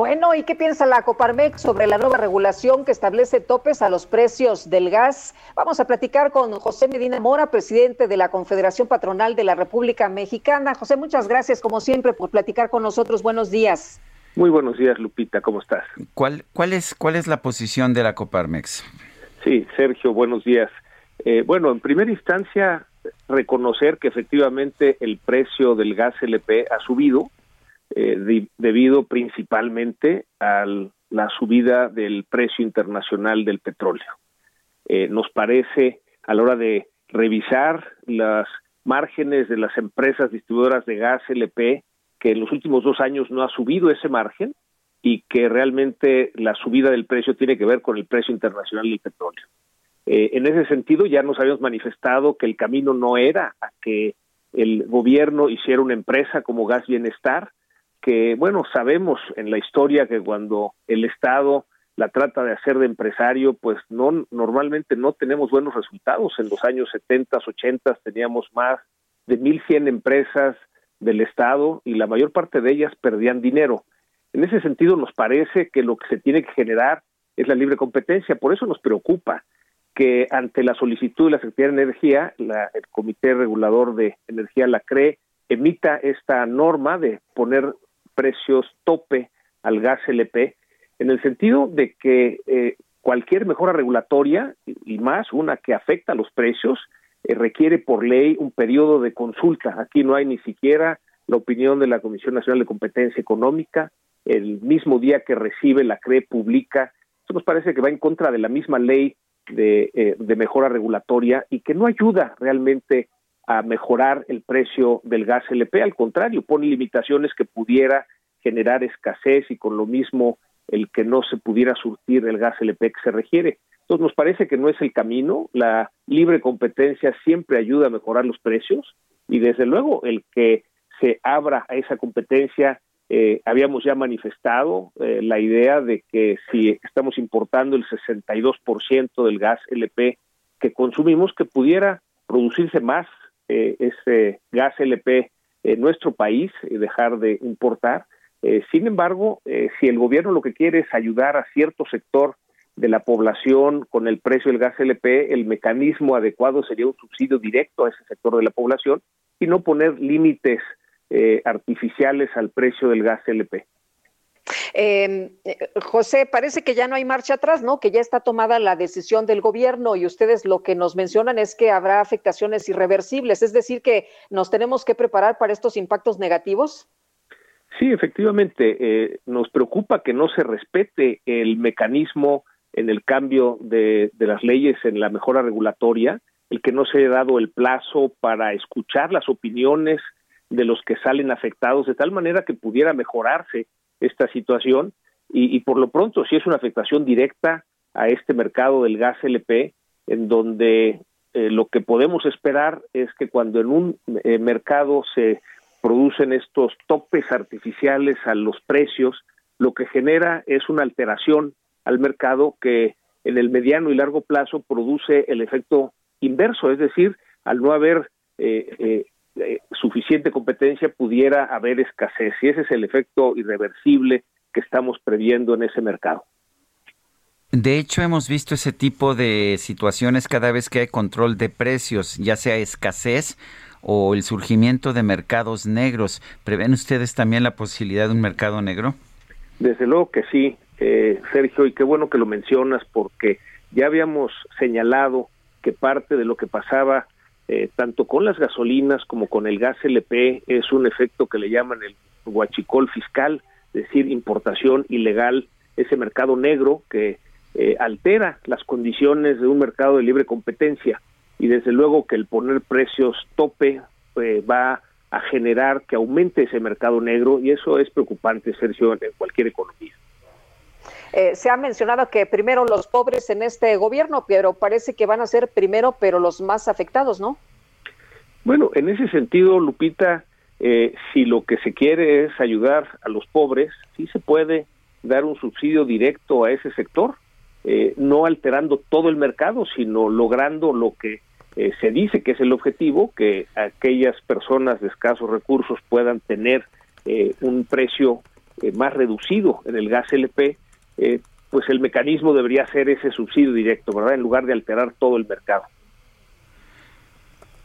Bueno, ¿y qué piensa la Coparmex sobre la nueva regulación que establece topes a los precios del gas? Vamos a platicar con José Medina Mora, presidente de la Confederación Patronal de la República Mexicana. José, muchas gracias como siempre por platicar con nosotros. Buenos días. Muy buenos días, Lupita, ¿cómo estás? ¿Cuál, cuál, es, cuál es la posición de la Coparmex? Sí, Sergio, buenos días. Eh, bueno, en primera instancia, reconocer que efectivamente el precio del gas LP ha subido eh, debido principalmente a la subida del precio internacional del petróleo. Eh, nos parece, a la hora de revisar las márgenes de las empresas distribuidoras de gas LP, que en los últimos dos años no ha subido ese margen y que realmente la subida del precio tiene que ver con el precio internacional del petróleo. Eh, en ese sentido, ya nos habíamos manifestado que el camino no era a que el gobierno hiciera una empresa como Gas Bienestar, que, bueno, sabemos en la historia que cuando el Estado la trata de hacer de empresario, pues no normalmente no tenemos buenos resultados. En los años 70, 80 teníamos más de 1.100 empresas del Estado y la mayor parte de ellas perdían dinero. En ese sentido, nos parece que lo que se tiene que generar es la libre competencia. Por eso nos preocupa que ante la solicitud de la Secretaría de Energía, el Comité Regulador de Energía, la CRE, emita esta norma de poner precios tope al gas LP, en el sentido de que eh, cualquier mejora regulatoria, y más una que afecta a los precios, eh, requiere por ley un periodo de consulta. Aquí no hay ni siquiera la opinión de la Comisión Nacional de Competencia Económica. El mismo día que recibe la CRE publica. Esto nos parece que va en contra de la misma ley eh, de mejora regulatoria y que no ayuda realmente a mejorar el precio del gas LP, al contrario, pone limitaciones que pudiera generar escasez y con lo mismo el que no se pudiera surtir el gas LP que se requiere. Entonces nos parece que no es el camino, la libre competencia siempre ayuda a mejorar los precios y desde luego el que se abra a esa competencia eh, habíamos ya manifestado eh, la idea de que si estamos importando el 62% del gas LP que consumimos, que pudiera producirse más eh, ese gas LP en nuestro país y dejar de importar. Sin embargo, si el gobierno lo que quiere es ayudar a cierto sector de la población con el precio del gas LP, el mecanismo adecuado sería un subsidio directo a ese sector de la población y no poner límites eh, artificiales al precio del gas LP. Em, eh, José, parece que ya no hay marcha atrás, ¿no? Que ya está tomada la decisión del gobierno y ustedes lo que nos mencionan es que habrá afectaciones irreversibles, es decir, que nos tenemos que preparar para estos impactos negativos. Sí, efectivamente, eh, nos preocupa que no se respete el mecanismo en el cambio de, de las leyes en la mejora regulatoria, el que no se haya dado el plazo para escuchar las opiniones de los que salen afectados, de tal manera que pudiera mejorarse esta situación. Y, por lo pronto si es una afectación directa a este mercado del gas LP, en donde eh, lo que podemos esperar es que cuando en un eh, mercado se producen estos topes artificiales a los precios, lo que genera es una alteración al mercado que en el mediano y largo plazo produce el efecto inverso, es decir, al no haber eh, eh, suficiente competencia pudiera haber escasez y ese es el efecto irreversible que estamos previendo en ese mercado. De hecho, hemos visto ese tipo de situaciones cada vez que hay control de precios, ya sea escasez o el surgimiento de mercados negros. ¿Prevén ustedes también la posibilidad de un mercado negro? Desde luego que sí, eh, Sergio, y qué bueno que lo mencionas porque ya habíamos señalado que parte de lo que pasaba eh, tanto con las gasolinas como con el gas LP, es un efecto que le llaman el huachicol fiscal, es decir, importación ilegal, ese mercado negro que eh, altera las condiciones de un mercado de libre competencia y desde luego que el poner precios tope eh, va a generar que aumente ese mercado negro y eso es preocupante, Sergio, en cualquier economía. Eh, se ha mencionado que primero los pobres en este gobierno, pero parece que van a ser primero, pero los más afectados, ¿no? Bueno, en ese sentido, Lupita, eh, si lo que se quiere es ayudar a los pobres, sí se puede dar un subsidio directo a ese sector, eh, no alterando todo el mercado, sino logrando lo que eh, se dice que es el objetivo, que aquellas personas de escasos recursos puedan tener eh, un precio eh, más reducido en el gas LP, pues el mecanismo debería ser ese subsidio directo, ¿verdad? En lugar de alterar todo el mercado.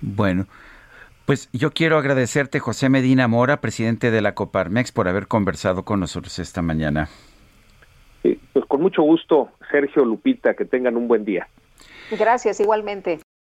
Bueno, pues yo quiero agradecerte, José Medina Mora, presidente de la Coparmex, por haber conversado con nosotros esta mañana. pues con mucho gusto, Sergio Lupita, que tengan un buen día. Gracias, igualmente.